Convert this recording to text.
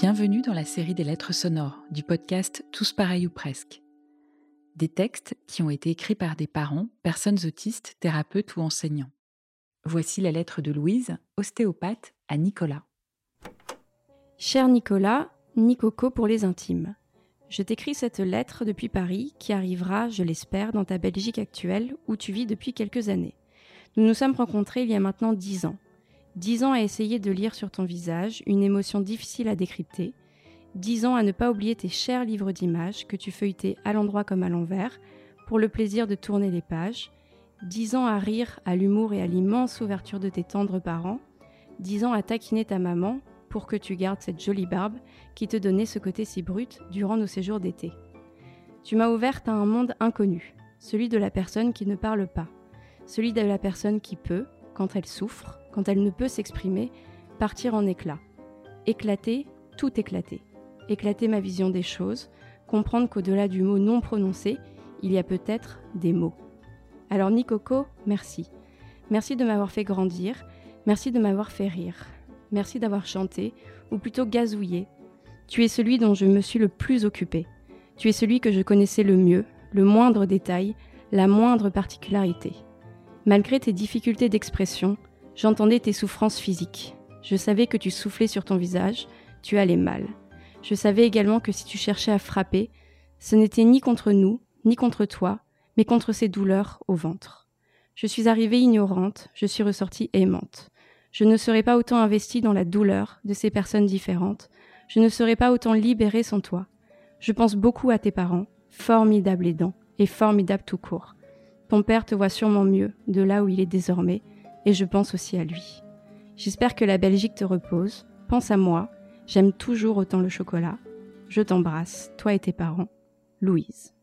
Bienvenue dans la série des lettres sonores du podcast Tous pareils ou presque. Des textes qui ont été écrits par des parents, personnes autistes, thérapeutes ou enseignants. Voici la lettre de Louise, ostéopathe, à Nicolas. Cher Nicolas, Nicoco pour les intimes. Je t'écris cette lettre depuis Paris qui arrivera, je l'espère, dans ta Belgique actuelle où tu vis depuis quelques années. Nous nous sommes rencontrés il y a maintenant dix ans. Dix ans à essayer de lire sur ton visage une émotion difficile à décrypter. Dix ans à ne pas oublier tes chers livres d'images que tu feuilletais à l'endroit comme à l'envers pour le plaisir de tourner les pages. Dix ans à rire à l'humour et à l'immense ouverture de tes tendres parents. Dix ans à taquiner ta maman pour que tu gardes cette jolie barbe qui te donnait ce côté si brut durant nos séjours d'été. Tu m'as ouverte à un monde inconnu, celui de la personne qui ne parle pas, celui de la personne qui peut, quand elle souffre, quand elle ne peut s'exprimer, partir en éclats. Éclater, tout éclater. Éclater ma vision des choses, comprendre qu'au-delà du mot non prononcé, il y a peut-être des mots. Alors Nicoco, merci. Merci de m'avoir fait grandir, merci de m'avoir fait rire, merci d'avoir chanté, ou plutôt gazouillé. Tu es celui dont je me suis le plus occupé. Tu es celui que je connaissais le mieux, le moindre détail, la moindre particularité. Malgré tes difficultés d'expression, j'entendais tes souffrances physiques. Je savais que tu soufflais sur ton visage, tu allais mal. Je savais également que si tu cherchais à frapper, ce n'était ni contre nous, ni contre toi, mais contre ces douleurs au ventre. Je suis arrivée ignorante, je suis ressortie aimante. Je ne serais pas autant investie dans la douleur de ces personnes différentes, je ne serais pas autant libérée sans toi. Je pense beaucoup à tes parents, formidables aidants, et formidables tout court. Ton père te voit sûrement mieux de là où il est désormais, et je pense aussi à lui. J'espère que la Belgique te repose. Pense à moi. J'aime toujours autant le chocolat. Je t'embrasse, toi et tes parents. Louise.